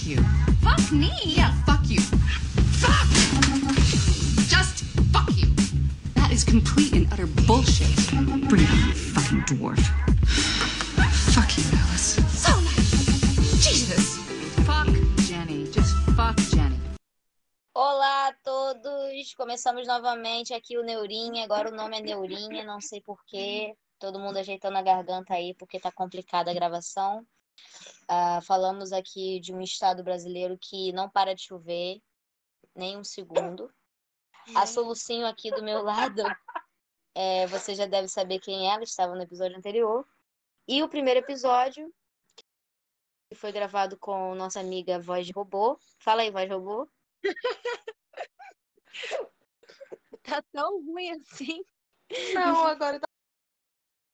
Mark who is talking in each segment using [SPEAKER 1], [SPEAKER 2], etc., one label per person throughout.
[SPEAKER 1] Fuck you.
[SPEAKER 2] Fuck me.
[SPEAKER 1] Yeah, fuck you. Fuck! Just fuck you. That is complete and utter bullshit. Bring on, fucking dwarf. Fuck you, Alice.
[SPEAKER 2] So nice.
[SPEAKER 1] Jesus. Fuck Jenny. Just fuck Jenny.
[SPEAKER 3] Olá a todos! Começamos novamente aqui o Neurinha. Agora o nome é Neurinha, não sei porquê. Todo mundo ajeitando a garganta aí porque tá complicada a gravação. Ah, falamos aqui de um estado brasileiro que não para de chover nem um segundo. A Solucinho aqui do meu lado, é, você já deve saber quem é, ela estava no episódio anterior. E o primeiro episódio, que foi gravado com nossa amiga Voz de Robô. Fala aí, Voz de Robô.
[SPEAKER 4] Tá tão ruim assim.
[SPEAKER 5] Não, agora tá,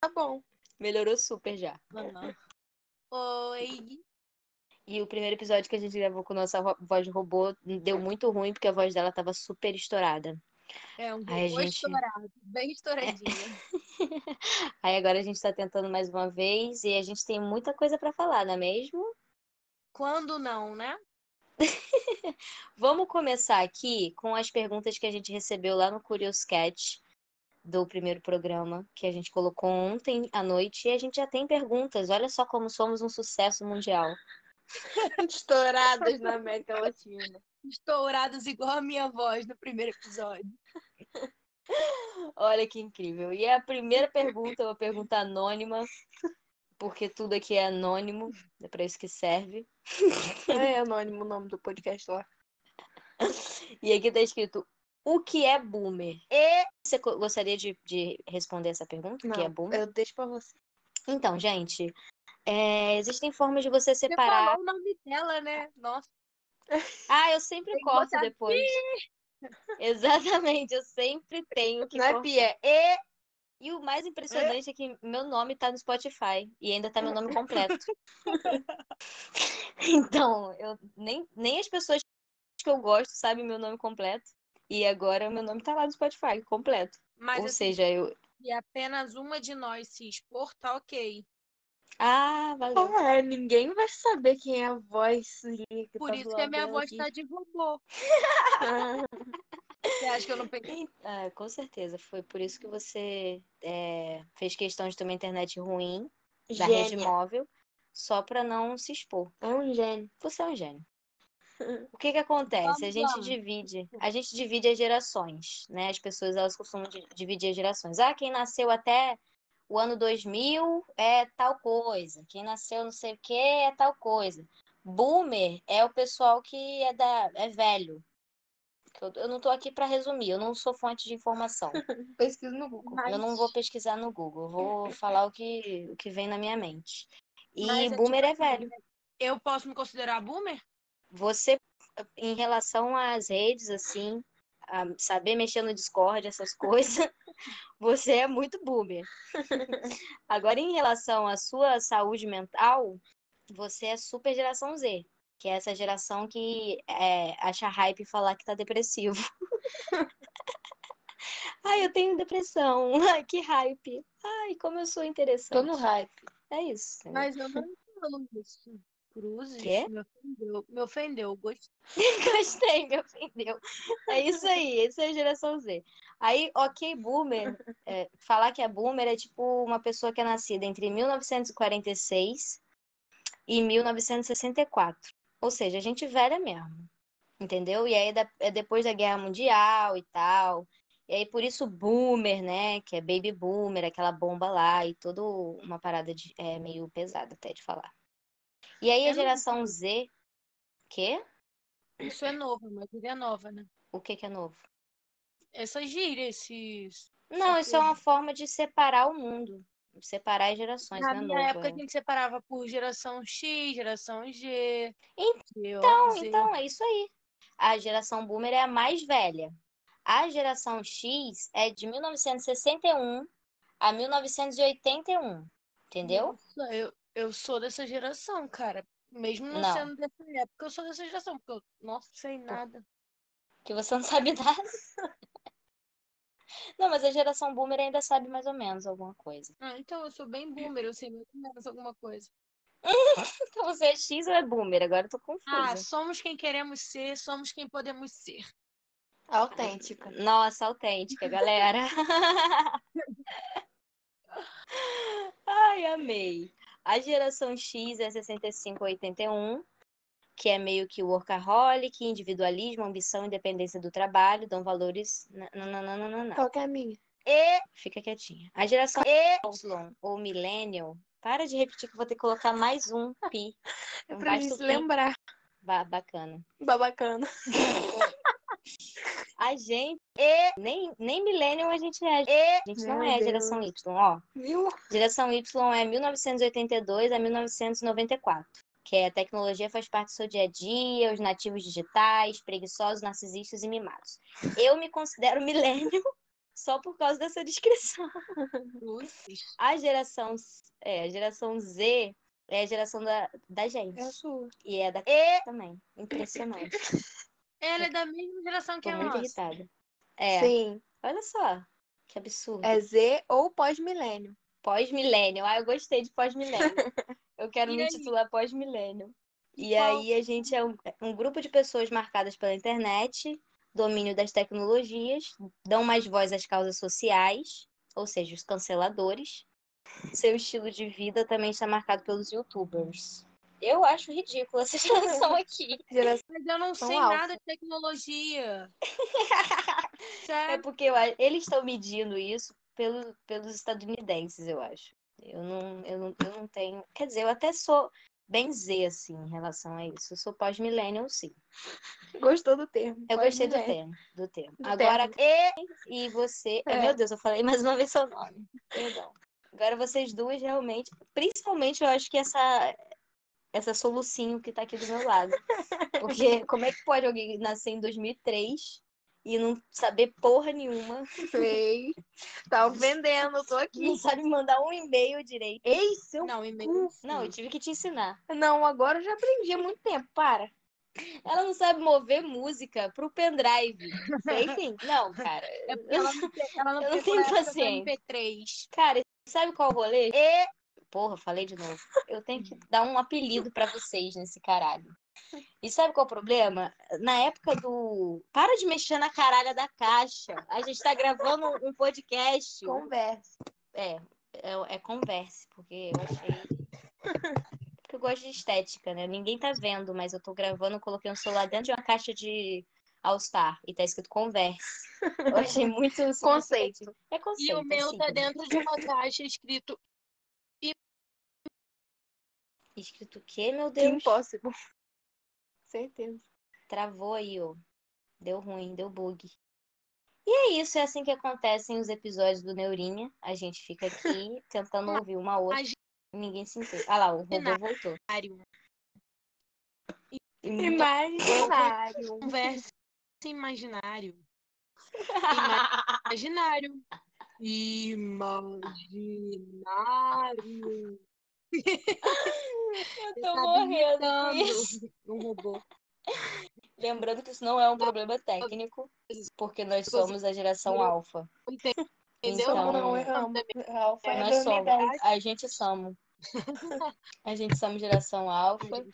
[SPEAKER 5] tá bom.
[SPEAKER 3] Melhorou super já.
[SPEAKER 4] Oi.
[SPEAKER 3] E o primeiro episódio que a gente gravou com nossa voz de robô deu muito ruim, porque a voz dela tava super estourada.
[SPEAKER 4] É um robô
[SPEAKER 3] gente.
[SPEAKER 4] estourado, bem estouradinho.
[SPEAKER 3] Aí agora a gente tá tentando mais uma vez e a gente tem muita coisa pra falar, não é mesmo?
[SPEAKER 4] Quando não, né?
[SPEAKER 3] Vamos começar aqui com as perguntas que a gente recebeu lá no Curious Cat do primeiro programa, que a gente colocou ontem à noite, e a gente já tem perguntas. Olha só como somos um sucesso mundial.
[SPEAKER 5] Estouradas na América Latina.
[SPEAKER 4] Estourados igual a minha voz no primeiro episódio.
[SPEAKER 3] Olha que incrível. E a primeira pergunta é uma pergunta anônima, porque tudo aqui é anônimo, é para isso que serve.
[SPEAKER 5] É anônimo o nome do podcast lá.
[SPEAKER 3] E aqui tá escrito: O que é boomer? E você gostaria de, de responder essa pergunta? O que é
[SPEAKER 5] Não,
[SPEAKER 3] boomer?
[SPEAKER 5] eu deixo pra você.
[SPEAKER 3] Então, gente, é, existem formas de você
[SPEAKER 4] Você
[SPEAKER 3] separar.
[SPEAKER 4] falou o nome dela, né? Nossa.
[SPEAKER 3] Ah, eu sempre corto depois. Exatamente, eu sempre tenho que
[SPEAKER 5] Não é
[SPEAKER 3] cortar.
[SPEAKER 5] Pia, é E.
[SPEAKER 3] E o mais impressionante é que meu nome tá no Spotify e ainda tá meu nome completo. Então, eu nem, nem as pessoas que eu gosto sabem meu nome completo. E agora meu nome tá lá no Spotify, completo.
[SPEAKER 4] Mas
[SPEAKER 3] Ou
[SPEAKER 4] assim,
[SPEAKER 3] seja, eu.
[SPEAKER 4] se apenas uma de nós se expor, tá ok.
[SPEAKER 3] Ah, valeu.
[SPEAKER 5] É, ninguém vai saber quem é a voz que
[SPEAKER 4] Por
[SPEAKER 5] tá
[SPEAKER 4] isso que a minha voz
[SPEAKER 5] aqui.
[SPEAKER 4] tá de robô. Você acha que eu não peguei?
[SPEAKER 3] Ah, com certeza. Foi por isso que você é, fez questão de ter uma internet ruim da rede móvel, só pra não se expor.
[SPEAKER 5] É um gênio.
[SPEAKER 3] Você é um gênio. O que que acontece? A gente divide, a gente divide as gerações, né? As pessoas elas costumam di- dividir as gerações. Ah, quem nasceu até o ano 2000 é tal coisa. Quem nasceu não sei o que é tal coisa. Boomer é o pessoal que é da é velho. Eu, eu não tô aqui para resumir, eu não sou fonte de informação.
[SPEAKER 5] Pesquisa no Google.
[SPEAKER 4] Mas-
[SPEAKER 3] Eu não vou pesquisar no Google, eu vou falar o que, o que vem na minha mente. E
[SPEAKER 4] Mas é
[SPEAKER 3] boomer é
[SPEAKER 4] tipo assim,
[SPEAKER 3] velho.
[SPEAKER 4] Eu posso me considerar boomer?
[SPEAKER 3] Você, em relação às redes, assim, a saber mexer no Discord, essas coisas, você é muito boomer. Agora, em relação à sua saúde mental, você é super geração Z, que é essa geração que é, acha hype falar que tá depressivo. Ai, eu tenho depressão. Ai, que hype. Ai, como eu sou interessante.
[SPEAKER 5] Tô no hype.
[SPEAKER 3] É isso.
[SPEAKER 4] Mas eu não falo isso. Cruzes,
[SPEAKER 3] Quê?
[SPEAKER 4] me ofendeu. Me ofendeu. Gostei.
[SPEAKER 3] Gostei, me ofendeu. É isso aí, essa é a geração Z. Aí, ok, boomer, é, falar que é boomer é tipo uma pessoa que é nascida entre 1946 e 1964. Ou seja, gente velha mesmo. Entendeu? E aí da- é depois da Guerra Mundial e tal. E aí por isso boomer, né? Que é baby boomer, aquela bomba lá e toda uma parada de, é, meio pesada até de falar. E aí a geração Z. Quê?
[SPEAKER 4] Isso é novo, uma gíria nova, né?
[SPEAKER 3] O que que é novo?
[SPEAKER 4] Essa gíria, esses.
[SPEAKER 3] Não, isso é uma forma de separar o mundo, separar as gerações,
[SPEAKER 4] Na
[SPEAKER 3] não é
[SPEAKER 4] minha
[SPEAKER 3] novo,
[SPEAKER 4] época
[SPEAKER 3] é.
[SPEAKER 4] a gente separava por geração X, geração G.
[SPEAKER 3] Então,
[SPEAKER 4] Z.
[SPEAKER 3] então, é isso aí. A geração boomer é a mais velha. A geração X é de 1961 a 1981, entendeu?
[SPEAKER 4] Nossa, eu, eu sou dessa geração, cara. Mesmo não,
[SPEAKER 3] Não.
[SPEAKER 4] sendo dessa época, eu sou dessa geração, porque eu, nossa, sei nada.
[SPEAKER 3] Que você não sabe nada. Não, mas a geração boomer ainda sabe mais ou menos alguma coisa.
[SPEAKER 4] Ah, então eu sou bem boomer, eu sei mais ou menos alguma coisa.
[SPEAKER 3] Então você é X ou é boomer? Agora eu tô confusa.
[SPEAKER 4] Ah, somos quem queremos ser, somos quem podemos ser.
[SPEAKER 5] Autêntica.
[SPEAKER 3] Nossa, autêntica, galera. Ai, amei. A geração X é 65 a 81, que é meio que workaholic, individualismo, ambição, independência do trabalho, dão valores. Nananana.
[SPEAKER 5] Qual que é a minha?
[SPEAKER 3] E fica quietinha. A geração Y ou millennial, para de repetir que eu vou ter que colocar mais um pi.
[SPEAKER 5] É pra gente lembrar.
[SPEAKER 3] Ba- bacana.
[SPEAKER 5] Babacana.
[SPEAKER 3] A gente e nem nem millennial a gente é. A gente não
[SPEAKER 5] Meu
[SPEAKER 3] é
[SPEAKER 5] Deus.
[SPEAKER 3] geração Y, ó.
[SPEAKER 5] Viu?
[SPEAKER 3] Geração Y é 1982 a 1994, que é tecnologia faz parte do seu dia a dia, os nativos digitais, preguiçosos, narcisistas e mimados. Eu me considero millennial só por causa dessa descrição. A geração, é, a geração Z é a geração da, da gente.
[SPEAKER 5] É a sua.
[SPEAKER 3] E é da e também. Impressionante.
[SPEAKER 4] Ela é da mesma geração que
[SPEAKER 3] Tô
[SPEAKER 4] a
[SPEAKER 3] muito
[SPEAKER 4] nossa.
[SPEAKER 3] irritada. É,
[SPEAKER 5] Sim.
[SPEAKER 3] olha só. Que absurdo.
[SPEAKER 5] É Z ou pós-milênio.
[SPEAKER 3] Pós-milênio. Ah, eu gostei de pós-milênio. Eu quero
[SPEAKER 4] E
[SPEAKER 3] me
[SPEAKER 4] aí?
[SPEAKER 3] titular pós-milênio. E
[SPEAKER 4] qual?
[SPEAKER 3] aí a gente é um, um grupo de pessoas marcadas pela internet, domínio das tecnologias, dão mais voz às causas sociais, ou seja, os canceladores. Seu estilo de vida também está marcado pelos youtubers. Eu acho ridícula essa geração aqui.
[SPEAKER 5] Geração
[SPEAKER 4] Mas eu não
[SPEAKER 5] São
[SPEAKER 4] sei
[SPEAKER 5] alfa.
[SPEAKER 4] nada de tecnologia.
[SPEAKER 3] É porque eu eles estão medindo isso pelo, pelos estadunidenses, eu acho. Eu não, eu, não, eu não tenho. Quer dizer, eu até sou bem Z, assim, em relação a isso. Eu sou pós-millennial, sim.
[SPEAKER 5] Gostou do termo.
[SPEAKER 3] Eu gostei do termo. Do termo.
[SPEAKER 5] Do
[SPEAKER 3] Agora, e, e você.
[SPEAKER 5] É.
[SPEAKER 3] Meu Deus, eu falei mais uma vez seu nome. Perdão. Agora vocês duas realmente. Principalmente, eu acho que essa. Essa solucinho que tá aqui do meu lado. Porque como é que pode alguém nascer em 2003 e não saber porra nenhuma?
[SPEAKER 5] Sei. Tá vendendo, eu tô aqui.
[SPEAKER 3] Não sabe mandar um e-mail direito.
[SPEAKER 5] Ei, seu.
[SPEAKER 4] Não, e-mail.
[SPEAKER 3] Não, eu tive que te ensinar.
[SPEAKER 5] Não, agora eu já aprendi há muito tempo. Para.
[SPEAKER 3] Ela não sabe mover música pro pendrive.
[SPEAKER 5] Sei sim.
[SPEAKER 3] Não, cara.
[SPEAKER 4] É ela não, tem- ela não
[SPEAKER 3] Eu não tenho paciência.
[SPEAKER 4] MP3.
[SPEAKER 3] Cara, sabe qual o rolê? E... Porra, falei de novo. Eu tenho que dar um apelido pra vocês nesse caralho. E sabe qual é o problema? Na época do. Para de mexer na caralha da caixa. A gente tá gravando um podcast.
[SPEAKER 5] Conversa.
[SPEAKER 3] É, é, é converse, porque eu achei. Porque eu gosto de estética, né? Ninguém tá vendo, mas eu tô gravando, coloquei um celular dentro de uma caixa de All-Star e tá escrito converse. Eu achei muito
[SPEAKER 5] Conceito.
[SPEAKER 3] É
[SPEAKER 4] E
[SPEAKER 3] conceito.
[SPEAKER 4] o meu
[SPEAKER 3] assim,
[SPEAKER 4] tá dentro de uma caixa escrito
[SPEAKER 3] Escrito o quê, meu Deus?
[SPEAKER 5] Impossible. Certeza.
[SPEAKER 3] Travou aí, ó. Deu ruim, deu bug. E é isso, é assim que acontecem os episódios do Neurinha. A gente fica aqui tentando ouvir uma outra.
[SPEAKER 4] Agi-
[SPEAKER 3] e Ninguém se entende. Ah lá, o robô voltou.
[SPEAKER 4] imaginário.
[SPEAKER 5] Imaginário.
[SPEAKER 4] Conversa imaginário. Imaginário. Imaginário.
[SPEAKER 3] Eu
[SPEAKER 4] Tá
[SPEAKER 3] tô morrendo.
[SPEAKER 4] imitando Um robô.
[SPEAKER 3] Lembrando que isso não é um problema técnico, porque nós somos a geração alfa.
[SPEAKER 4] Entendeu?
[SPEAKER 3] Então,
[SPEAKER 5] Não, eu amo. Alfa é
[SPEAKER 3] Nós somos.
[SPEAKER 5] 2010.
[SPEAKER 3] A gente somos. A gente somos geração alfa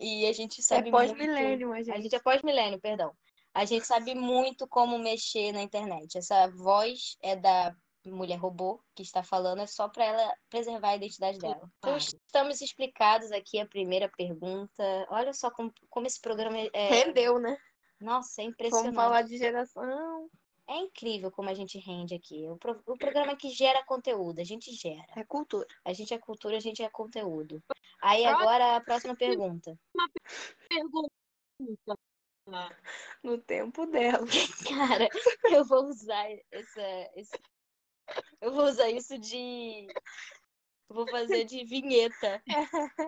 [SPEAKER 3] e a gente
[SPEAKER 5] É
[SPEAKER 3] sabe muito.
[SPEAKER 5] pós-milênio, a
[SPEAKER 3] A
[SPEAKER 5] gente.
[SPEAKER 3] gente é pós-milênio, perdão. A gente sabe muito como mexer na internet. Essa voz é da mulher robô que está falando, é só para ela preservar a identidade dela. Então, estamos explicados aqui a primeira pergunta. Olha só como, como esse programa é.
[SPEAKER 5] Rendeu, né?
[SPEAKER 3] Nossa, é impressionante.
[SPEAKER 5] Vamos falar de geração.
[SPEAKER 3] É incrível como a gente rende aqui. O, pro- o programa que gera conteúdo, a gente gera.
[SPEAKER 5] É cultura.
[SPEAKER 3] A gente é cultura, a gente é conteúdo. Aí agora a próxima pergunta.
[SPEAKER 4] Pergunta.
[SPEAKER 5] No tempo dela.
[SPEAKER 3] Cara, eu vou usar essa, esse... Eu vou usar isso de. Vou fazer de vinheta.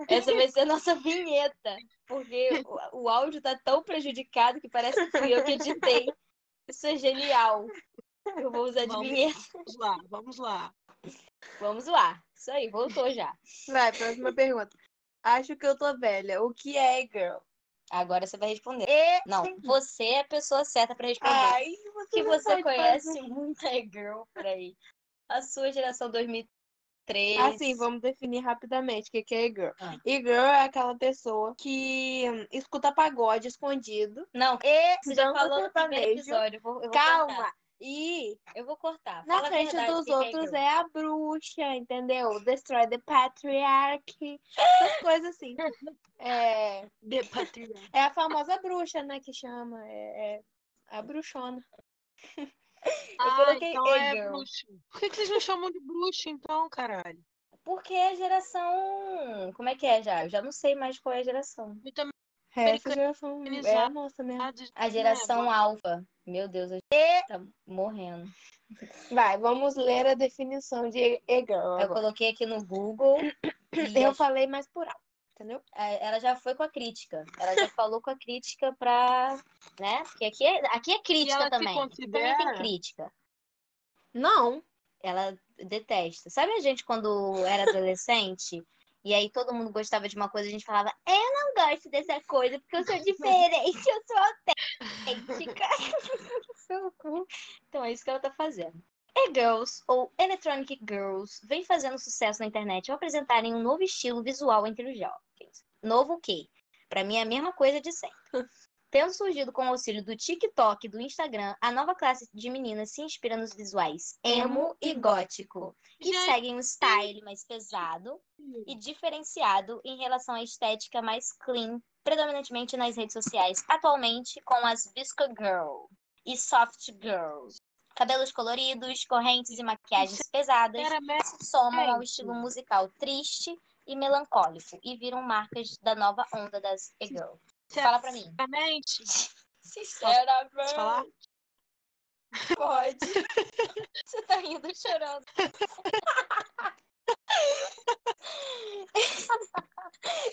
[SPEAKER 3] Essa vai ser a nossa vinheta. Porque o, o áudio tá tão prejudicado que parece que fui eu que editei. Isso é genial. Eu vou usar de
[SPEAKER 4] Vamos.
[SPEAKER 3] vinheta.
[SPEAKER 4] Vamos lá, vamos lá.
[SPEAKER 3] Vamos lá. Isso aí, voltou já.
[SPEAKER 5] Vai, próxima pergunta. Acho que eu tô velha. O que é girl?
[SPEAKER 3] Agora você vai responder. E... Não, você é a pessoa certa pra responder.
[SPEAKER 5] Ai, você
[SPEAKER 3] que você conhece
[SPEAKER 5] fazer.
[SPEAKER 3] muita girl por aí. A sua geração 2000 Três.
[SPEAKER 5] Assim, vamos definir rapidamente o que que é e-girl.
[SPEAKER 3] Ah.
[SPEAKER 5] E-girl é aquela pessoa que escuta pagode escondido.
[SPEAKER 3] Não, e você já falou no primeiro episódio. Eu vou, eu
[SPEAKER 5] Calma! E
[SPEAKER 3] Eu vou cortar.
[SPEAKER 5] na
[SPEAKER 3] Fala a
[SPEAKER 5] frente dos
[SPEAKER 3] que
[SPEAKER 5] outros
[SPEAKER 3] girl.
[SPEAKER 5] é a bruxa, entendeu? Destroy the patriarchy. Essas coisas assim. É,
[SPEAKER 4] De patriarca.
[SPEAKER 5] é a famosa bruxa, né? Que chama. É, é a bruxona.
[SPEAKER 4] Ah,
[SPEAKER 3] coloquei
[SPEAKER 4] então é bruxo. Por que, que vocês não chamam de bruxo, então, caralho?
[SPEAKER 3] Porque é geração. Como é que é já? Eu já não sei mais qual é a geração.
[SPEAKER 4] Eu também
[SPEAKER 5] Essa geração é a nossa mesmo.
[SPEAKER 3] A geração alfa. Meu Deus, eu tá morrendo.
[SPEAKER 5] Vai, vamos ler a definição de e-girl.
[SPEAKER 3] Eu coloquei aqui no Google. e
[SPEAKER 5] Eu falei mais por alto, entendeu?
[SPEAKER 3] é, ela já foi com a crítica. Ela já falou com a crítica pra. Né? Porque aqui é, aqui é crítica também. Aqui Também tem
[SPEAKER 4] considera?
[SPEAKER 3] crítica.
[SPEAKER 5] Não.
[SPEAKER 3] Ela detesta. Sabe a gente quando era adolescente? E aí todo mundo gostava de uma coisa, a gente falava, eu não gosto dessa coisa porque eu sou diferente, eu sou autêntica. Então é isso que ela tá fazendo. E-Girls, ou Electronic Girls, vem fazendo sucesso na internet ao apresentarem um novo estilo visual entre os jovens. Novo o quê? Pra mim é a mesma coisa de sempre. Tendo surgido com o auxílio do TikTok e do Instagram, a nova classe de meninas se inspira nos visuais emo e gótico, que
[SPEAKER 4] Gente.
[SPEAKER 3] seguem um style mais pesado e diferenciado em relação à estética mais clean, predominantemente nas redes sociais, atualmente com as Visco Girl e Soft Girls. Cabelos coloridos, correntes e maquiagens pesadas somam ao estilo musical triste e melancólico e viram marcas da nova onda das e-girl. Fala pra mim.
[SPEAKER 4] Sinceramente,
[SPEAKER 3] Sinceramente.
[SPEAKER 4] falar?
[SPEAKER 3] Pode. Você tá rindo chorando.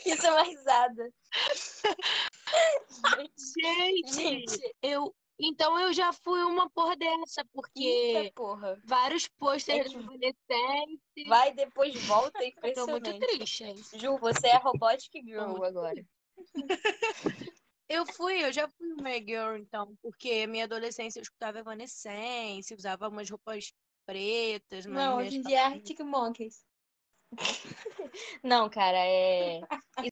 [SPEAKER 3] Isso é uma risada.
[SPEAKER 4] Gente,
[SPEAKER 3] Gente,
[SPEAKER 4] eu. Então eu já fui uma porra dessa, porque
[SPEAKER 3] eita porra.
[SPEAKER 4] vários
[SPEAKER 3] É
[SPEAKER 4] pôsteres
[SPEAKER 3] que- Vai,
[SPEAKER 4] adolescentes.
[SPEAKER 3] depois volta, é
[SPEAKER 4] Eu tô muito triste?
[SPEAKER 3] Ju, você é Robotic Girl agora.
[SPEAKER 4] Eu fui, eu já fui uma girl, então, porque minha adolescência eu escutava Evanescence, usava umas roupas pretas,
[SPEAKER 5] Não, hoje em dia é. Arctic Monkeys.
[SPEAKER 3] Não, cara, é.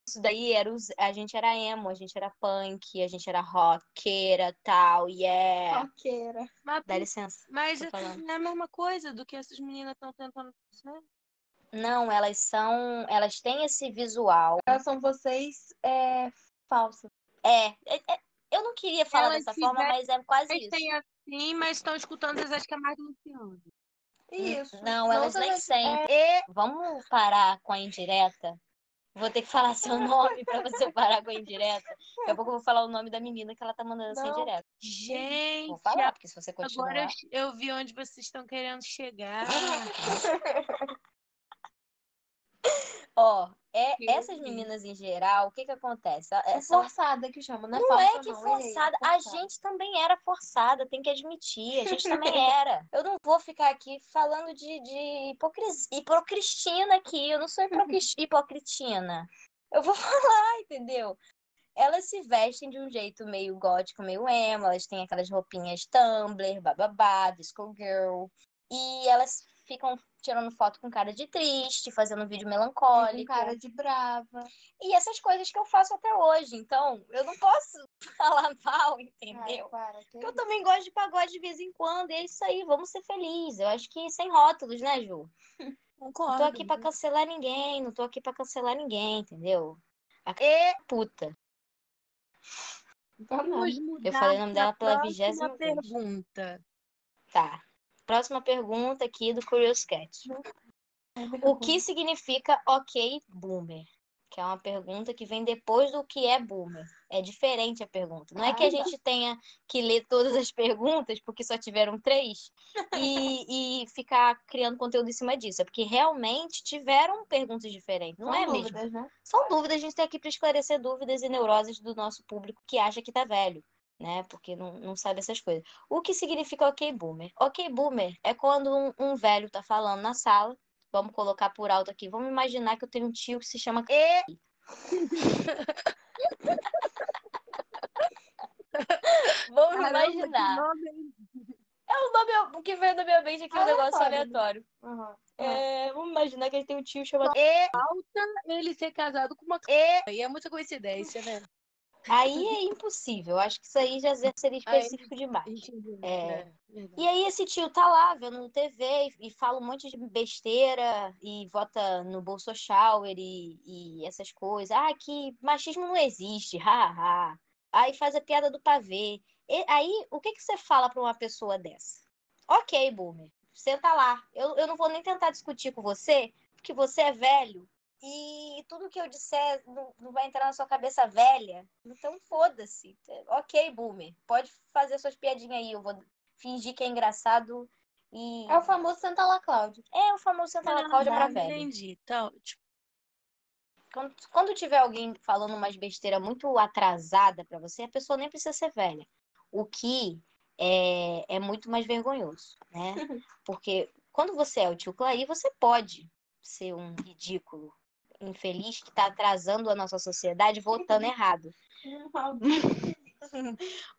[SPEAKER 3] Isso daí era. Os... A gente era emo, a gente era punk, a gente era roqueira tal, yeah.
[SPEAKER 5] Roqueira.
[SPEAKER 4] Mas,
[SPEAKER 3] Dá licença.
[SPEAKER 4] mas não é a mesma coisa do que essas meninas estão tentando fazer.
[SPEAKER 3] Não, elas são. Elas têm esse visual.
[SPEAKER 5] Elas são vocês é, falsas.
[SPEAKER 3] É, é- é- eu não queria falar
[SPEAKER 4] Elas
[SPEAKER 3] dessa forma, mas é quase isso.
[SPEAKER 4] têm assim, mas estão escutando Zezé de Camargo e Luciano.
[SPEAKER 5] Isso.
[SPEAKER 3] Não, elas nem sentem. E vamos parar com a indireta? Vou ter que falar seu nome pra você parar com a indireta. Daqui a pouco eu vou falar o nome da menina que ela tá mandando essa
[SPEAKER 5] Não.
[SPEAKER 3] indireta.
[SPEAKER 4] Gente,
[SPEAKER 3] Vou falar, porque se você continuar.
[SPEAKER 4] agora eu, eu vi onde vocês estão querendo chegar.
[SPEAKER 3] Ó, é, essas meninas em geral, o que que acontece?
[SPEAKER 5] É
[SPEAKER 3] É,
[SPEAKER 5] forçada que chama, não é
[SPEAKER 3] Não
[SPEAKER 5] falsa,
[SPEAKER 3] é que
[SPEAKER 5] não, errei,
[SPEAKER 3] forçada.
[SPEAKER 5] é
[SPEAKER 3] A gente também era forçada, tem que admitir. A gente também era. Eu não vou ficar aqui falando de, de hipocris... hipocristina aqui. Eu não sou hipocris- hipocritina. Eu vou falar, entendeu? Elas se vestem de um jeito meio gótico, meio emo. Elas têm aquelas roupinhas Tumblr, bababá, disco girl. E elas ficam tirando foto com cara de triste, fazendo vídeo
[SPEAKER 5] Com
[SPEAKER 3] melancólico.
[SPEAKER 5] cara de brava.
[SPEAKER 3] E essas coisas que eu faço até hoje. Então, eu não posso falar mal, entendeu?
[SPEAKER 5] Ai, para, que
[SPEAKER 3] Porque eu também gosto de pagode de vez em quando. E é isso aí, vamos ser felizes. Eu acho que sem rótulos, né, Ju? Não
[SPEAKER 4] Concordo.
[SPEAKER 3] tô aqui pra cancelar ninguém, não tô aqui pra cancelar ninguém, entendeu? A- E puta.
[SPEAKER 5] Então, não.
[SPEAKER 4] Vamos mudar
[SPEAKER 3] Eu falei o nome dela pela vigésima vez.
[SPEAKER 4] pergunta.
[SPEAKER 3] Tá. Próxima pergunta aqui do Curious Cat. O que significa ok boomer? Que é uma pergunta que vem depois do que é boomer. É diferente a pergunta. Não é que a gente tenha que ler todas as perguntas, porque só tiveram três, e, e ficar criando conteúdo em cima disso. É porque realmente tiveram perguntas diferentes. Não
[SPEAKER 5] São
[SPEAKER 3] é mesmo?
[SPEAKER 5] dúvidas, né?
[SPEAKER 3] São dúvidas, a gente tá aqui para esclarecer dúvidas e neuroses do nosso público que acha que tá velho, né? Porque não, não sabe essas coisas. O que significa ok boomer? Ok boomer é quando um, um velho tá falando na sala. Vamos colocar por alto aqui. Vamos imaginar que eu tenho um tio que se chama E. Vamos
[SPEAKER 4] Caramba,
[SPEAKER 3] imaginar.
[SPEAKER 4] nome?
[SPEAKER 3] É o nome que veio na minha mente aqui, um negócio
[SPEAKER 5] Aleatório. Aham.
[SPEAKER 3] É, vamos imaginar que ele tem um tio chamado. E,
[SPEAKER 4] Ele ser casado com uma.
[SPEAKER 3] e
[SPEAKER 4] E é muita coincidência, né?
[SPEAKER 3] Aí é impossível. Eu Acho que isso aí já seria
[SPEAKER 4] Aí-
[SPEAKER 3] específico demais.
[SPEAKER 4] Entendi.
[SPEAKER 3] É.
[SPEAKER 4] verdade.
[SPEAKER 3] E aí esse tio tá lá vendo TV e, e fala um monte de besteira e vota no Bolsonaro e, e essas coisas. Ah, que machismo não existe, haha. Aí faz a piada do pavê. E aí, o que que você fala pra uma pessoa dessa? Ok, Boomer, senta lá. Eu, eu não vou nem tentar discutir com você, porque você é velho. E tudo que eu disser não, não vai entrar na sua cabeça velha. Então foda-se. Ok, Boomer, pode fazer suas piadinhas aí. Eu vou fingir que é engraçado e.
[SPEAKER 5] É o famoso Santa La Cláudia.
[SPEAKER 3] É o famoso Santa La Cláudia pra velho.
[SPEAKER 4] Entendi. Então, tipo,
[SPEAKER 3] Quando, quando tiver alguém falando umas besteira muito atrasada pra você, a pessoa nem precisa ser velha. O que é, é muito mais vergonhoso, né? Porque quando você é o tio Clay, você pode ser um ridículo, infeliz que tá atrasando a nossa sociedade votando errado.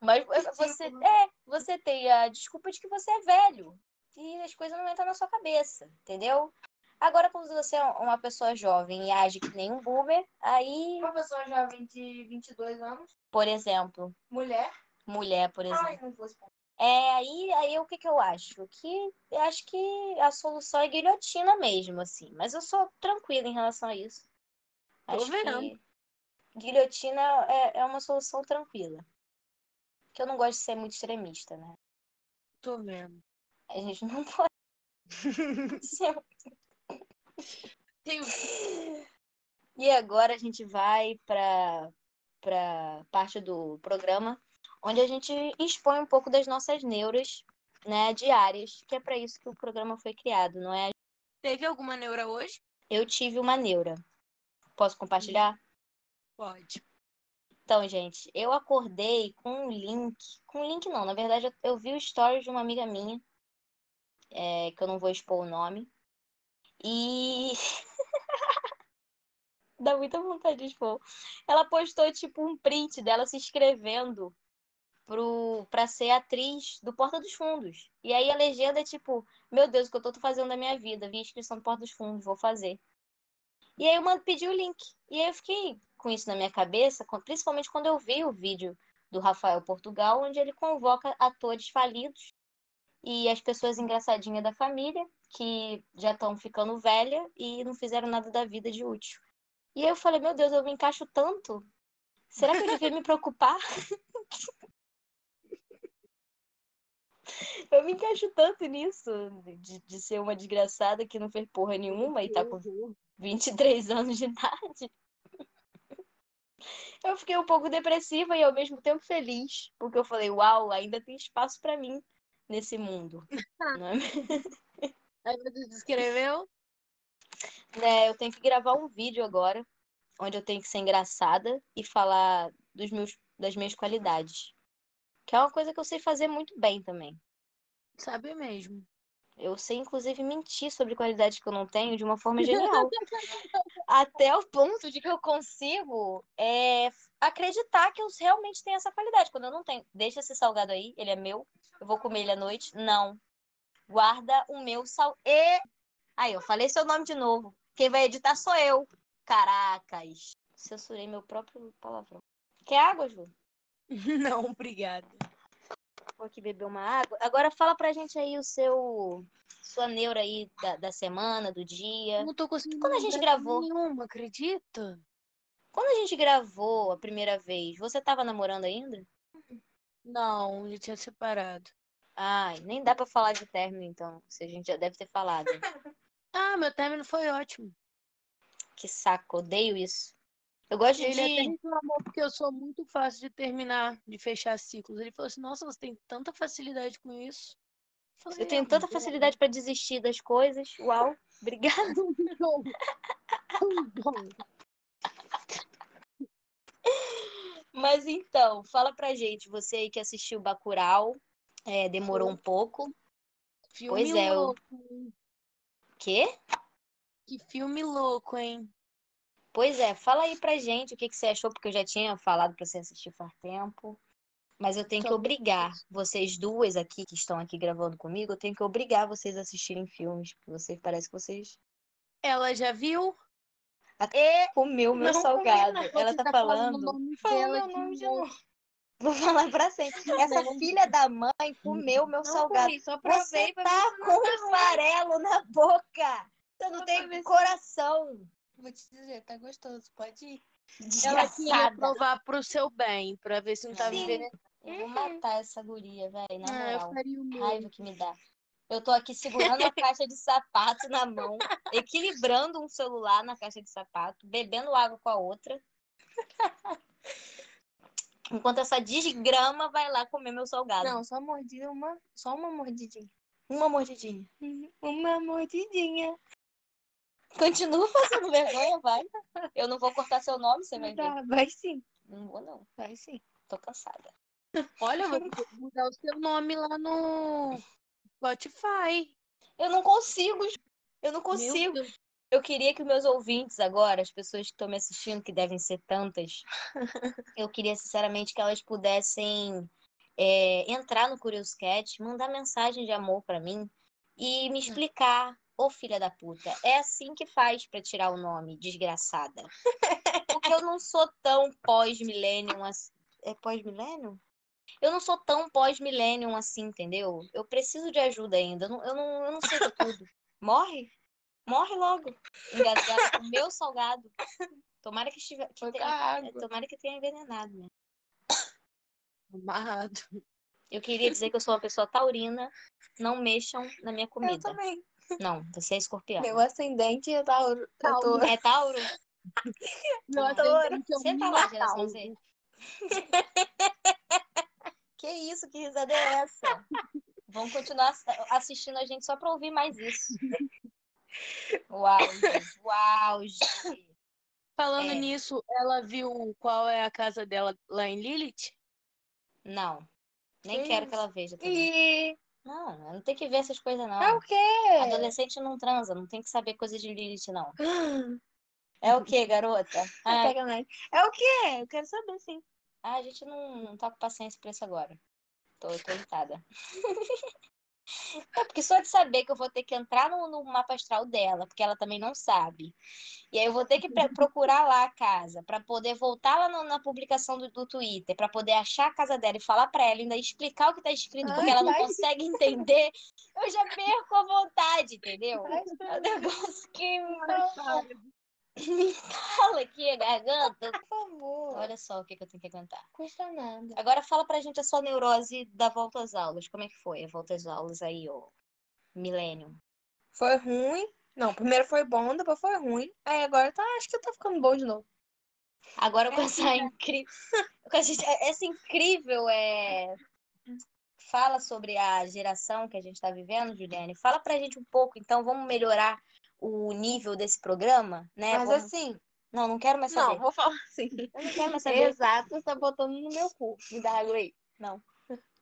[SPEAKER 3] Mas você é, você tem a desculpa de que você é velho e as coisas não entram na sua cabeça, entendeu? Agora, quando você é uma pessoa jovem e age que nem um boomer, aí,
[SPEAKER 5] Uma pessoa jovem de 22 anos,
[SPEAKER 3] por exemplo,
[SPEAKER 5] mulher.
[SPEAKER 3] mulher, por exemplo,
[SPEAKER 5] Ai, não expor.
[SPEAKER 3] É aí, aí o que que eu acho? Que eu acho que a solução é guilhotina mesmo, assim. Mas eu sou tranquila em relação a isso.
[SPEAKER 4] Tô
[SPEAKER 3] Acho
[SPEAKER 4] vendo.
[SPEAKER 3] que guilhotina é, é uma solução tranquila. Que eu não gosto de ser muito extremista, né?
[SPEAKER 4] tô vendo.
[SPEAKER 3] A gente não pode ser
[SPEAKER 4] um
[SPEAKER 3] E agora a gente vai para para parte do programa onde a gente expõe um pouco das nossas neuras, né, diárias, que é para isso que o programa foi criado, não é?
[SPEAKER 4] Teve alguma neura hoje?
[SPEAKER 3] Eu tive uma neura. Posso compartilhar?
[SPEAKER 4] Pode.
[SPEAKER 3] Então, gente, eu acordei com um link, com um link não, na verdade eu, vi o story de uma amiga minha, é, que eu não vou expor o nome, e dá muita vontade de expor. Ela postou tipo um print dela se inscrevendo pro, pra ser atriz do Porta dos Fundos. E aí a legenda é tipo, meu Deus, o que eu tô fazendo da minha vida? Vi inscrição do Porta dos Fundos, vou fazer. E aí eu mando pedir o link. E aí eu fiquei com isso na minha cabeça, principalmente quando eu vi o vídeo do Rafael Portugal, onde ele convoca atores falidos e as pessoas engraçadinhas da família, que já estão ficando velha e não fizeram nada da vida de útil. E aí eu falei, meu Deus, eu me encaixo tanto. Será que eu devia me preocupar? Eu me encaixo tanto nisso, de, de ser uma desgraçada que não fez porra nenhuma e tá com 23 anos de idade. Eu fiquei um pouco depressiva e ao mesmo tempo feliz, porque eu falei, uau, ainda tem espaço pra mim nesse mundo. Não é
[SPEAKER 4] Aí você se inscreveu?
[SPEAKER 3] né, eu tenho que gravar um vídeo agora, onde eu tenho que ser engraçada e falar dos meus, das minhas qualidades. Que é uma coisa que eu sei fazer muito bem também.
[SPEAKER 4] Sabe mesmo.
[SPEAKER 3] Eu sei, inclusive, mentir sobre qualidades que eu não tenho de uma forma genial. Até o ponto de que eu consigo é, acreditar que eu realmente tenho essa qualidade. Quando eu não tenho, deixa esse salgado aí, ele é meu, eu vou comer ele à noite. Não. Guarda o meu sal. E. Aí, eu falei seu nome de novo. Quem vai editar sou eu. Caracas. Censurei meu próprio palavrão. Quer água, Ju?
[SPEAKER 4] Não, obrigada.
[SPEAKER 3] Vou aqui beber uma água. Agora fala pra gente aí o seu. Sua neura aí da, da semana, do dia.
[SPEAKER 4] Não tô conseguindo
[SPEAKER 3] Quando a gente gravou?
[SPEAKER 4] nenhuma, acredita?
[SPEAKER 3] Quando a gente gravou a primeira vez, você tava namorando ainda?
[SPEAKER 4] Não, já tinha separado.
[SPEAKER 3] Ai, nem dá pra falar de término, então. Se a gente já deve ter falado.
[SPEAKER 4] Ah, meu término foi ótimo.
[SPEAKER 3] Que saco, odeio isso. Eu gosto
[SPEAKER 4] Ele
[SPEAKER 3] de.
[SPEAKER 4] reclamou porque eu sou muito fácil de terminar, de fechar ciclos. Ele falou assim, nossa, você tem tanta facilidade com isso. Falei,
[SPEAKER 3] Eu tenho
[SPEAKER 4] "É,
[SPEAKER 3] tanta
[SPEAKER 4] mas é
[SPEAKER 3] facilidade pra desistir das coisas. Uau,
[SPEAKER 4] bom."
[SPEAKER 3] Mas então, fala pra gente, você aí que assistiu Bacurau, é, demorou um pouco.
[SPEAKER 4] Filme
[SPEAKER 3] Pois é, eu-
[SPEAKER 4] louco, hein?
[SPEAKER 3] Quê?
[SPEAKER 4] Que filme louco, hein?
[SPEAKER 3] Pois é, fala aí pra gente o que, que você achou, porque eu já tinha falado pra você assistir faz tempo. Mas eu tenho que obrigar vocês duas aqui que estão aqui gravando comigo, eu tenho que obrigar vocês a assistirem filmes, porque vocês parece que vocês
[SPEAKER 4] Ela já viu?
[SPEAKER 3] até comeu meu
[SPEAKER 5] Não
[SPEAKER 3] salgado.
[SPEAKER 5] comi,
[SPEAKER 3] Ela tá
[SPEAKER 4] tá falando
[SPEAKER 3] falando,
[SPEAKER 4] nome
[SPEAKER 5] Fala
[SPEAKER 4] dela
[SPEAKER 5] meu
[SPEAKER 4] de
[SPEAKER 5] nome de
[SPEAKER 4] novo.
[SPEAKER 3] vou falar pra sempre. Essa
[SPEAKER 4] Não.
[SPEAKER 3] filha da mãe comeu meu
[SPEAKER 5] Não
[SPEAKER 3] salgado.
[SPEAKER 5] comi, só provei
[SPEAKER 3] Você tá com um farelo na boca. Você não tem coração.
[SPEAKER 5] Vou te dizer, tá gostoso, pode ir.
[SPEAKER 4] Ela queria
[SPEAKER 3] Desgraçada.
[SPEAKER 4] provar pro seu bem, pra ver se não
[SPEAKER 3] Sim.
[SPEAKER 4] envenenada.
[SPEAKER 3] Eu vou matar essa guria, velho, na
[SPEAKER 4] Ah, eu
[SPEAKER 3] moral.
[SPEAKER 4] faria o mesmo.
[SPEAKER 3] Raiva que me dá. Eu tô aqui segurando a caixa de sapato na mão, equilibrando um celular na caixa de sapato, bebendo água com a outra. Enquanto essa desgrama vai lá comer meu salgado.
[SPEAKER 5] Não, só mordida, uma, só uma mordidinha.
[SPEAKER 3] Uma mordidinha.
[SPEAKER 5] Uma mordidinha.
[SPEAKER 3] Continua fazendo vergonha, vai. Eu não vou cortar seu nome, você vai ver.
[SPEAKER 5] Tá, vai sim,
[SPEAKER 3] Não vou, não.
[SPEAKER 5] vai sim.
[SPEAKER 3] Tô cansada.
[SPEAKER 4] Olha, eu vou ter que mudar o seu nome lá no Spotify.
[SPEAKER 3] Eu não consigo. Eu não consigo. Eu queria que meus ouvintes agora, as pessoas que estão me assistindo, que devem ser tantas, eu queria sinceramente que elas pudessem é, entrar no Curious Cat, mandar mensagem de amor pra mim e me explicar. Ô filha da puta, é assim que faz pra tirar o nome, desgraçada. Porque eu não sou tão pós-millennium assim. É pós-millennium? Eu não sou tão pós-millennium assim, entendeu? Eu preciso de ajuda ainda. Eu não, eu não, eu não sei de tudo. Morre? Morre logo. Engasgado com meu salgado. Tomara que estiver. que tenha-
[SPEAKER 5] água.
[SPEAKER 3] tomara que tenha envenenado, né?
[SPEAKER 4] Amarrado.
[SPEAKER 3] Eu queria dizer que eu sou uma pessoa taurina. Não mexam na minha
[SPEAKER 5] Eu
[SPEAKER 3] comida.
[SPEAKER 5] também.
[SPEAKER 3] Não, você é escorpião.
[SPEAKER 5] Meu ascendente é Tauro. Eu tô...
[SPEAKER 3] É Tauro?
[SPEAKER 4] Meu é um
[SPEAKER 3] Senta lá, geração
[SPEAKER 4] minotauro.
[SPEAKER 3] Z. Que isso? Que risada é essa? Vão continuar ass- assistindo a gente só pra ouvir mais isso. Uau, gente. Uau, gente.
[SPEAKER 4] Falando
[SPEAKER 3] É.
[SPEAKER 4] nisso, ela viu qual é a casa dela lá em Lilith?
[SPEAKER 3] Não. Nem
[SPEAKER 5] Que
[SPEAKER 3] quero
[SPEAKER 5] isso?
[SPEAKER 3] que ela veja também.
[SPEAKER 5] E...
[SPEAKER 3] Não, eu não tem que ver essas coisas, não.
[SPEAKER 5] É o quê?
[SPEAKER 3] Adolescente não transa, não tem que saber coisa de Lilith, não. É o quê, garota? Ah,
[SPEAKER 5] Pega mais. É o quê? Eu quero saber, sim.
[SPEAKER 3] ah, a gente não, não tá com paciência pra isso agora. Tô, tô irritada. É porque só de saber que eu vou ter que entrar no, no mapa astral dela, porque ela também não sabe. E aí eu vou ter que procurar lá a casa, pra poder voltar lá no- na publicação do, do Twitter, pra poder achar a casa dela e falar pra ela, ainda explicar o que tá escrito, porque
[SPEAKER 5] Ai,
[SPEAKER 3] ela não consegue entender. Eu já perco a vontade, entendeu?
[SPEAKER 5] Ai,
[SPEAKER 3] É um negócio que me fala aqui a garganta.
[SPEAKER 5] Por favor.
[SPEAKER 3] Olha só o que, que eu tenho que aguentar.
[SPEAKER 5] Custa nada.
[SPEAKER 3] Agora fala pra gente a sua neurose da volta às aulas. Como é que foi a volta às aulas aí, ô Milênio?
[SPEAKER 5] Foi ruim. Não, primeiro foi bom, depois foi ruim. Aí agora tá, acho que tá ficando bom de novo.
[SPEAKER 3] Agora com
[SPEAKER 5] É
[SPEAKER 3] essa incrível. Com essa incrível é... Fala sobre a geração que a gente está vivendo, Juliane. Fala pra gente um pouco, então, vamos melhorar o nível desse programa, né?
[SPEAKER 5] Mas
[SPEAKER 3] Vamos-
[SPEAKER 5] assim,
[SPEAKER 3] Não, não quero mais saber.
[SPEAKER 5] não, vou falar assim.
[SPEAKER 3] Eu não quero mais saber.
[SPEAKER 5] Exato, você tá botando no meu cu. Me dá água aí.
[SPEAKER 3] Não.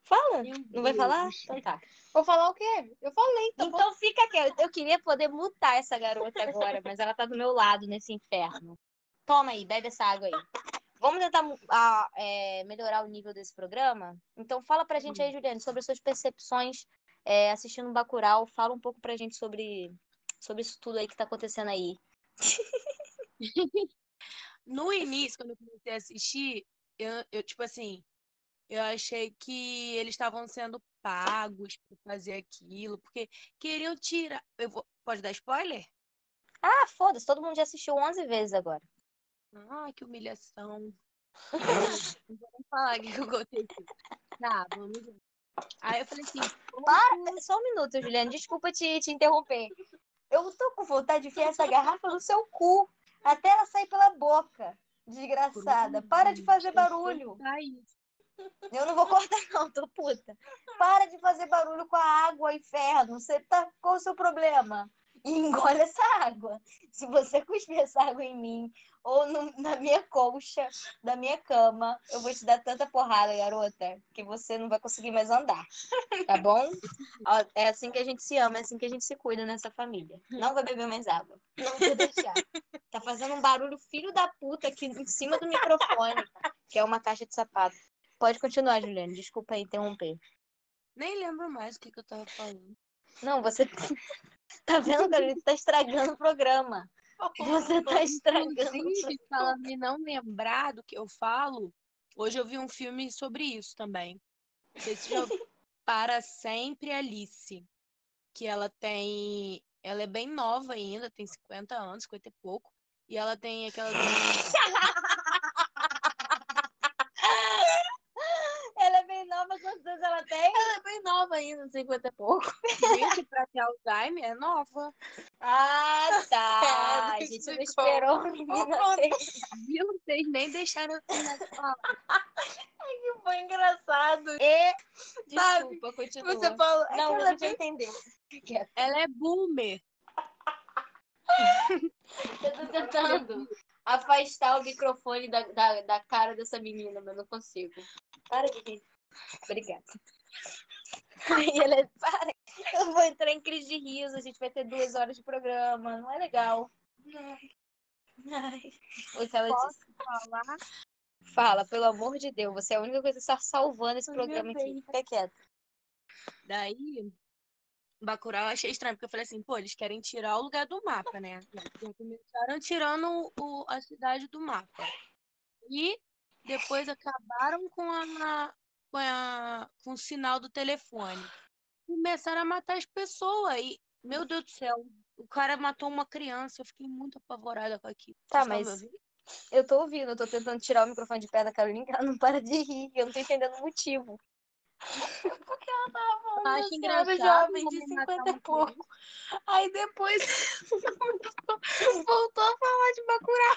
[SPEAKER 3] Fala. Não vai falar? Então tá.
[SPEAKER 5] Vou falar o quê? Eu falei, bom.
[SPEAKER 3] Então fica quieto. Eu queria poder mutar essa garota agora, mas ela tá do meu lado nesse inferno. Toma aí, bebe essa água aí. Vamos tentar ah, é, melhorar o nível desse programa? Então fala pra gente aí, Juliane, sobre as suas percepções é, assistindo Bacurau. Fala um pouco pra gente sobre, sobre isso tudo aí que tá acontecendo aí.
[SPEAKER 4] No início, quando eu comecei a assistir, eu, eu, tipo assim, eu achei que eles estavam sendo pagos por fazer aquilo, porque queriam tirar. Eu vou... Pode dar spoiler?
[SPEAKER 3] Ah, foda-se, todo mundo já assistiu 11 vezes agora.
[SPEAKER 4] Ai, que humilhação. Não vou nem falar o que eu gostei aqui. Tá, vamos ver. Aí eu falei assim,
[SPEAKER 3] Para, só um minuto, Juliane, desculpa te, te interromper. Eu tô com vontade de enfiar essa garrafa no seu cu, até ela sair pela boca. Desgraçada, para de fazer barulho. Eu não vou cortar, não, tô puta. Para de fazer barulho com a água, inferno. Você tá. Qual o seu problema? E engole essa água. Se você cuspir essa água em mim ou no- na minha colcha da minha cama, eu vou te dar tanta porrada, garota, que você não vai conseguir mais andar. Tá bom? É assim que a gente se ama, é assim que a gente se cuida nessa família. Não vai beber mais água. Não vou deixar. Tá fazendo um barulho filho da puta aqui em cima do microfone, que é uma caixa de sapato. Pode continuar, Juliane. Desculpa aí interromper.
[SPEAKER 4] Nem lembro mais o que, que eu tava falando.
[SPEAKER 3] Não, você tá vendo, cara? Ele tá estragando o programa. Você tá estragando.
[SPEAKER 4] Inclusive, falando em não lembrar do que eu falo, hoje eu vi um filme sobre isso também. Se já ouviu. Para Sempre Alice. Que ela tem. Ela é bem nova ainda, tem 50 anos, 50 e pouco. E ela tem aquela.
[SPEAKER 5] ainda, 50 e pouco.
[SPEAKER 4] Gente, pra ter Alzheimer é nova.
[SPEAKER 3] Ah, tá.
[SPEAKER 5] É,
[SPEAKER 3] A gente não esperou a menina.
[SPEAKER 4] Viu? Vocês nem deixaram eu falar.
[SPEAKER 5] Que foi engraçado.
[SPEAKER 3] E...
[SPEAKER 5] Sabe,
[SPEAKER 3] Desculpa, continua.
[SPEAKER 5] Você falou. é
[SPEAKER 3] Não,
[SPEAKER 5] ela é bem
[SPEAKER 3] entendeu.
[SPEAKER 4] Ela é boomer.
[SPEAKER 3] Eu tô tentando afastar o microfone da, da, da cara dessa menina, mas não consigo. Para de rir. Obrigada. Aí ela é... Para. Eu vou entrar em crise de riso, a gente vai ter duas horas de programa, não é legal. Ai. Que ela disse?
[SPEAKER 4] Falar.
[SPEAKER 3] Fala, pelo amor de Deus, você é a única coisa que está salvando esse
[SPEAKER 5] Ai,
[SPEAKER 3] programa aqui. Fica quieta.
[SPEAKER 4] Daí, Bacurau eu achei estranho, porque eu falei assim, pô, eles querem tirar o lugar do mapa, né? Já começaram tirando o, a cidade do mapa. E depois acabaram com a, com a com o sinal do telefone. Começaram a matar as pessoas. E, meu Deus do céu, o cara matou uma criança. Eu fiquei muito apavorada com aquilo.
[SPEAKER 3] Tá,
[SPEAKER 4] Vocês
[SPEAKER 3] mas-? Eu tô ouvindo, eu tô tentando tirar o microfone de pé da Carolina, ela não para de rir, eu não tô entendendo o motivo.
[SPEAKER 5] Porque ela tava falando
[SPEAKER 4] acho
[SPEAKER 5] senhora
[SPEAKER 4] engraçado
[SPEAKER 5] jovem de
[SPEAKER 4] como matar
[SPEAKER 5] 50 e pouco. Aí depois voltou a falar de Bacurau.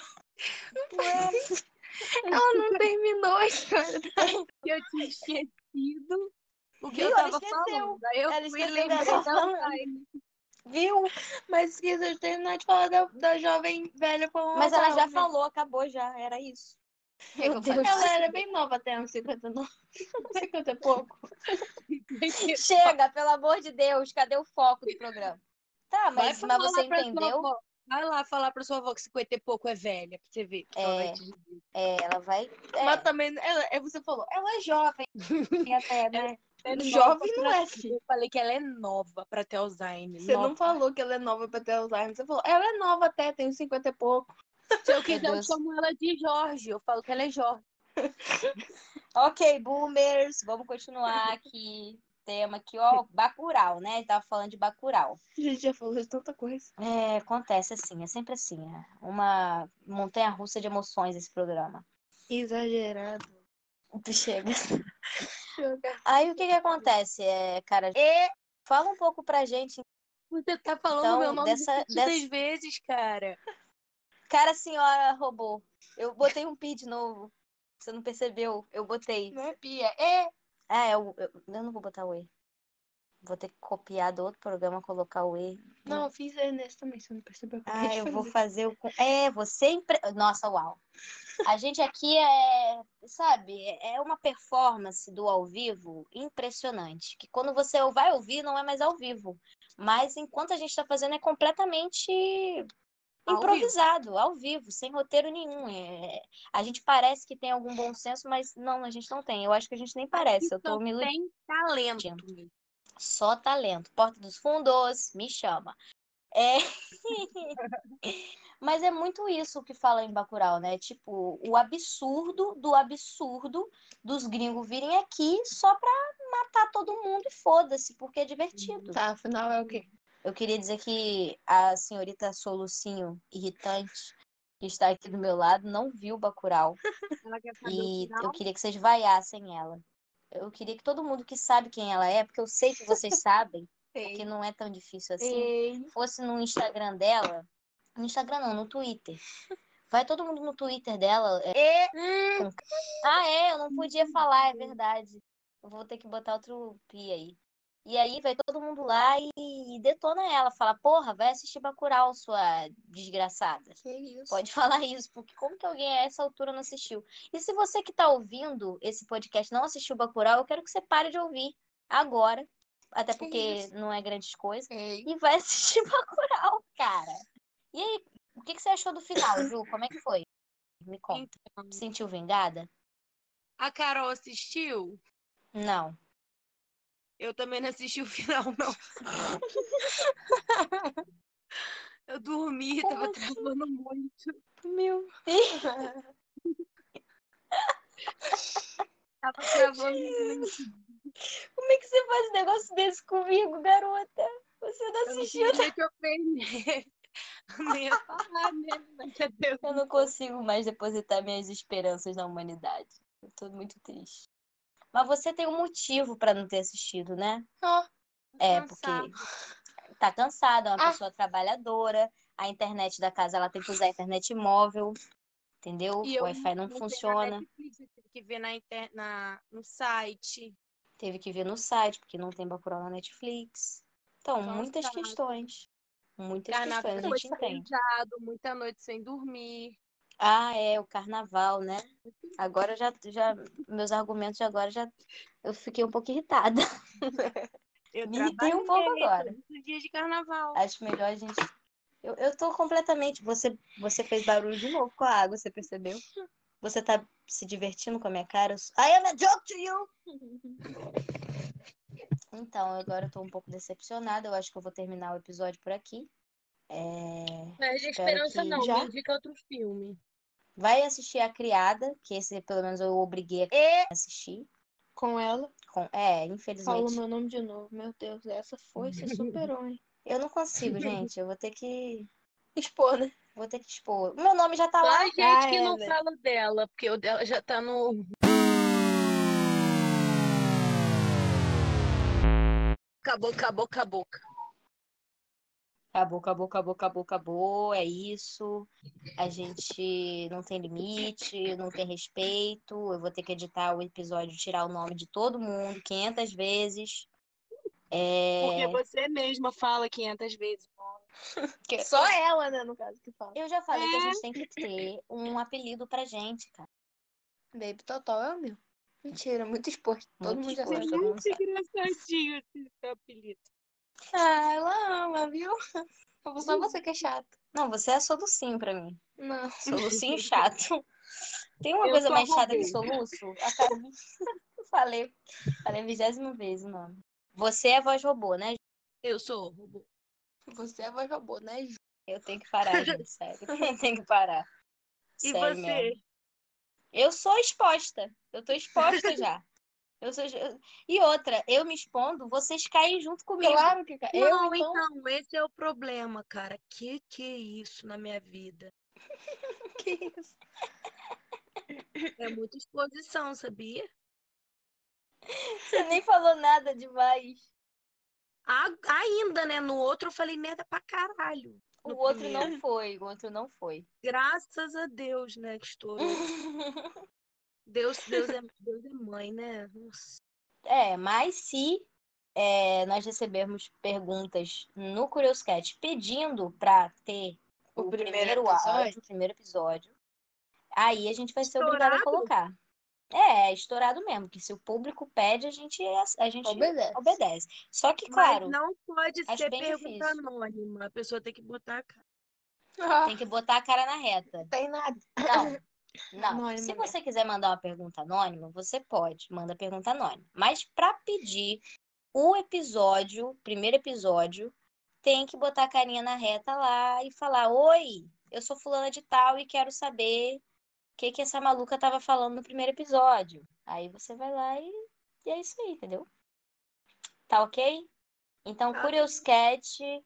[SPEAKER 5] Ela não terminou a história.
[SPEAKER 4] que eu tinha esquecido o que
[SPEAKER 3] Viu?
[SPEAKER 4] eu
[SPEAKER 3] Ela
[SPEAKER 4] tava falando. Aí eu
[SPEAKER 3] Ela
[SPEAKER 4] fui
[SPEAKER 3] falando.
[SPEAKER 4] Alzheimer.
[SPEAKER 3] Viu?
[SPEAKER 5] Mas esqueceu de terminar de falar da, da jovem velha com
[SPEAKER 3] Mas ela já
[SPEAKER 5] Alzheimer.
[SPEAKER 3] falou, acabou já, era isso.
[SPEAKER 5] Meu Deus.
[SPEAKER 3] Deus.
[SPEAKER 5] Ela era bem nova até uns 59. 50 e pouco.
[SPEAKER 3] Chega, pelo amor de Deus, cadê o foco do programa? Tá, mas, mas você entendeu?
[SPEAKER 4] Vai lá falar pra sua avó que 50 e pouco é velha, pra você ver. que ela vai
[SPEAKER 3] É.
[SPEAKER 4] te dizer.
[SPEAKER 3] É, ela vai. é,
[SPEAKER 5] Mas também, ela, é, você falou, ela é jovem até, né?
[SPEAKER 4] É
[SPEAKER 5] Jovem não é, filho.
[SPEAKER 4] Eu falei que ela é nova pra ter Alzheimer.
[SPEAKER 5] Você não
[SPEAKER 4] nova.
[SPEAKER 5] falou que ela é nova pra ter Alzheimer. Você falou, ela é nova até, tem uns 50 e pouco.
[SPEAKER 4] Se eu quiser, eu chamo ela de Jorge. Eu falo que ela é Jorge.
[SPEAKER 3] Ok, boomers, vamos continuar aqui. Tema aqui, ó, Bacurau, né? Tava falando de Bacurau.
[SPEAKER 5] A gente já falou de tanta coisa.
[SPEAKER 3] É, acontece assim, é sempre assim. É uma montanha-russa de emoções esse programa.
[SPEAKER 5] Exagerado.
[SPEAKER 3] Chega. Aí o que que acontece, é, cara? E fala um pouco pra gente,
[SPEAKER 4] Você tá falando
[SPEAKER 3] Então,
[SPEAKER 4] meu nome
[SPEAKER 3] dessa- dessa-
[SPEAKER 4] vezes, cara.
[SPEAKER 3] cara, senhora robô. Eu botei um pi de novo. Você não percebeu? Eu botei.
[SPEAKER 5] Não é pia, é.
[SPEAKER 3] É, eu, eu, eu não vou botar o E. Vou ter que copiar do outro programa, colocar o E.
[SPEAKER 5] Não, eu fiz é nesse também, você não percebeu o que eu
[SPEAKER 3] Ah,
[SPEAKER 5] acabei de
[SPEAKER 3] eu vou
[SPEAKER 5] fazer.
[SPEAKER 3] o. É, você. Impre... Nossa, uau. A gente aqui é, sabe, é uma performance do ao vivo impressionante. Que quando você vai ouvir, não é mais ao vivo. Mas enquanto a gente está fazendo, é completamente
[SPEAKER 4] Ao
[SPEAKER 3] improvisado, ao vivo, sem roteiro nenhum. É... A gente parece que tem algum bom senso, mas não, a gente não tem. Eu acho que a gente nem parece. Eu tô me
[SPEAKER 4] tem talento.
[SPEAKER 3] Só talento. Porta dos Fundos, me chama. É... Mas é muito isso que fala em Bacurau, né? Tipo, o absurdo do absurdo dos gringos virem aqui só pra matar todo mundo e foda-se, porque é divertido.
[SPEAKER 5] Tá, afinal é o quê?
[SPEAKER 3] Eu queria dizer que a senhorita Solucinho irritante que está aqui do meu lado não viu Bacurau.
[SPEAKER 4] Quer saber
[SPEAKER 3] E
[SPEAKER 4] o
[SPEAKER 3] eu queria que vocês vaiassem ela. Eu queria que todo mundo que sabe quem ela é, porque eu sei que vocês sabem, porque não é tão difícil assim,
[SPEAKER 5] Ei.
[SPEAKER 3] fosse no Instagram dela. No Instagram não, no Twitter. Vai todo mundo no Twitter dela. é- Ah, é, eu não podia falar, é verdade. Eu vou ter que botar outro pi aí. E aí vai todo mundo lá e detona ela. Fala, porra, vai assistir Bacurau, sua desgraçada.
[SPEAKER 5] que isso?
[SPEAKER 3] Pode falar isso, porque como que alguém a essa altura não assistiu? E se você que tá ouvindo esse podcast não assistiu Bacurau, eu quero que você pare de ouvir agora. Até
[SPEAKER 5] Que
[SPEAKER 3] porque não é grandes coisas.
[SPEAKER 5] Ei.
[SPEAKER 3] E vai assistir Bacurau, cara. E aí, o que, que você achou do final, Ju? Como é que foi? Me conta.
[SPEAKER 4] Então,
[SPEAKER 3] Sentiu vingada?
[SPEAKER 4] A Carol assistiu?
[SPEAKER 3] Não.
[SPEAKER 4] Eu também não assisti o final, não. Eu dormi,
[SPEAKER 5] Como
[SPEAKER 4] tava
[SPEAKER 5] assim?
[SPEAKER 4] travando muito.
[SPEAKER 3] Meu.
[SPEAKER 4] Tava travando muito.
[SPEAKER 3] Como é que você faz um negócio desse comigo, garota? Você não
[SPEAKER 4] Eu não
[SPEAKER 3] assistiu.
[SPEAKER 4] Nem ia falar, né?
[SPEAKER 3] Eu não consigo mais depositar minhas esperanças na humanidade. Eu tô muito triste. Mas você tem um motivo pra não ter assistido, né?
[SPEAKER 5] Ah,
[SPEAKER 3] É,
[SPEAKER 4] Cansado.
[SPEAKER 3] porque tá cansada, é uma
[SPEAKER 5] Ah.
[SPEAKER 3] pessoa trabalhadora, a internet da casa ela tem que usar a internet móvel, entendeu?
[SPEAKER 4] E
[SPEAKER 3] O Wi-Fi não funciona.
[SPEAKER 4] Netflix, tive que ver na, inter... na... no site.
[SPEAKER 3] Teve que ver no site, porque não tem Bacurau na Netflix. Então, muitas
[SPEAKER 4] Cansado.
[SPEAKER 3] questões. Muitas
[SPEAKER 4] Carnaval
[SPEAKER 3] questões, a gente entende.
[SPEAKER 4] pesado, muita noite sem dormir.
[SPEAKER 3] Ah, é, o carnaval, né? Agora já, já, meus argumentos de agora já, eu fiquei um pouco irritada.
[SPEAKER 4] Eu
[SPEAKER 3] Me irritei um pouco agora.
[SPEAKER 4] dias de carnaval.
[SPEAKER 3] Acho melhor a gente. Eu, eu tô completamente. Você, você fez barulho de novo com a água, você percebeu? Você tá se divertindo com a minha cara? I am a joke to you! Então, agora eu tô um pouco decepcionada. Eu acho que eu vou terminar o episódio por aqui. É,
[SPEAKER 4] Mas de
[SPEAKER 3] espero
[SPEAKER 4] esperança não,
[SPEAKER 5] já-
[SPEAKER 4] me indica outro filme.
[SPEAKER 3] Vai assistir A Criada, que esse pelo menos eu obriguei a assistir.
[SPEAKER 5] Com ela.
[SPEAKER 3] Com... É,
[SPEAKER 5] Falou
[SPEAKER 3] infelizmente.
[SPEAKER 5] meu nome de novo. Meu Deus, essa foi, você superou, hein?
[SPEAKER 3] Eu não consigo, gente. Eu vou ter que.
[SPEAKER 5] Expor, né?
[SPEAKER 3] Vou ter que expor. Meu nome já tá
[SPEAKER 4] Só
[SPEAKER 3] lá.
[SPEAKER 4] a gente
[SPEAKER 5] Ah,
[SPEAKER 4] que
[SPEAKER 5] é,
[SPEAKER 4] não
[SPEAKER 5] velho.
[SPEAKER 4] fala dela, porque o dela já tá no. Acabou, acabou, acabou.
[SPEAKER 3] Acabou, acabou, acabou, acabou, acabou. É isso. A gente não tem limite, não tem respeito. Eu vou ter que editar o episódio, tirar o nome de todo mundo 500 vezes.
[SPEAKER 4] Porque
[SPEAKER 3] É...
[SPEAKER 4] você mesma fala 500 vezes.
[SPEAKER 3] que-
[SPEAKER 5] Só ela, né, no caso, que fala.
[SPEAKER 3] Eu já falei que a
[SPEAKER 4] É.
[SPEAKER 3] gente tem que ter um apelido pra gente, cara.
[SPEAKER 5] Baby Total é o meu. Mentira, muito exposto. Todo
[SPEAKER 3] Muito
[SPEAKER 5] mundo já sabe.
[SPEAKER 3] sabe.
[SPEAKER 4] engraçadinho esse seu apelido.
[SPEAKER 5] Ah, ela ama, viu? Só você que é chato.
[SPEAKER 3] Não, você é solucinho pra mim.
[SPEAKER 5] Não.
[SPEAKER 3] Solucinho chato. Tem uma
[SPEAKER 4] Eu
[SPEAKER 3] coisa mais chata que soluço? Acabei. falei. Falei a vigésima vez o nome. Você é voz robô, né?
[SPEAKER 4] Eu sou robô.
[SPEAKER 5] Você é a voz robô, né, Ju?
[SPEAKER 3] Eu tenho que parar, gente, sério. Eu tenho que parar.
[SPEAKER 4] E
[SPEAKER 3] Sério
[SPEAKER 4] você?
[SPEAKER 3] mesmo. Eu sou exposta. Eu tô exposta já. Eu sou... E outra, eu me expondo, vocês caem junto comigo.
[SPEAKER 5] Claro que ca- eu,
[SPEAKER 4] Não,
[SPEAKER 5] então.
[SPEAKER 4] então, esse é o problema, cara. Que que é isso na minha vida?
[SPEAKER 5] Que isso?
[SPEAKER 4] É muita exposição, sabia?
[SPEAKER 3] Você nem falou nada demais.
[SPEAKER 4] A- ainda, né? No outro eu falei merda pra caralho.
[SPEAKER 3] O outro
[SPEAKER 4] primeiro.
[SPEAKER 3] não foi, o outro não foi.
[SPEAKER 4] Graças a Deus, né, que estourou. Deus, Deus, é, Deus é mãe, né? Nossa.
[SPEAKER 3] É, mas se é, nós recebermos perguntas no Curioscat pedindo para ter
[SPEAKER 5] O
[SPEAKER 3] o,
[SPEAKER 5] primeiro
[SPEAKER 3] primeiro,
[SPEAKER 5] episódio?
[SPEAKER 3] áudio, o primeiro episódio, aí a gente vai ser obrigada a colocar. É, é estourado mesmo, que se o público pede, a gente, a gente
[SPEAKER 5] Obedece.
[SPEAKER 3] obedece. Só que, claro,
[SPEAKER 4] Mas não pode ser pergunta
[SPEAKER 3] difícil.
[SPEAKER 4] anônima. A pessoa tem que botar a cara.
[SPEAKER 5] Ah,
[SPEAKER 3] tem que botar a cara na reta.
[SPEAKER 5] tem nada.
[SPEAKER 3] Não, não.
[SPEAKER 5] Anônimo,
[SPEAKER 3] Se
[SPEAKER 5] né?
[SPEAKER 3] você quiser mandar uma pergunta anônima, você pode, manda pergunta anônima. Mas para pedir o episódio, primeiro episódio, tem que botar a carinha na reta lá e falar: Oi, eu sou fulana de tal e quero saber o que, que essa maluca tava falando no primeiro episódio. Aí você vai lá e, e é isso aí, entendeu? Tá ok? Então,
[SPEAKER 4] Tá.
[SPEAKER 3] Curioscat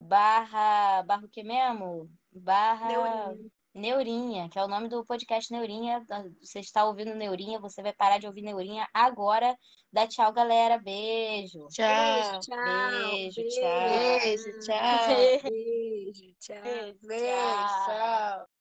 [SPEAKER 3] barra. Barra o que mesmo? Barra.
[SPEAKER 4] Neurinha.
[SPEAKER 3] Neurinha, que é o nome do podcast Neurinha. Você está ouvindo Neurinha, você vai parar de ouvir Neurinha agora. Dá tchau, galera. Beijo.
[SPEAKER 5] Tchau.
[SPEAKER 4] Tchau.
[SPEAKER 3] Beijo,
[SPEAKER 4] beijo,
[SPEAKER 3] tchau.
[SPEAKER 5] Beijo, tchau.
[SPEAKER 4] Beijo, tchau.
[SPEAKER 3] Beijo,
[SPEAKER 5] Beijo,
[SPEAKER 3] tchau.
[SPEAKER 5] tchau.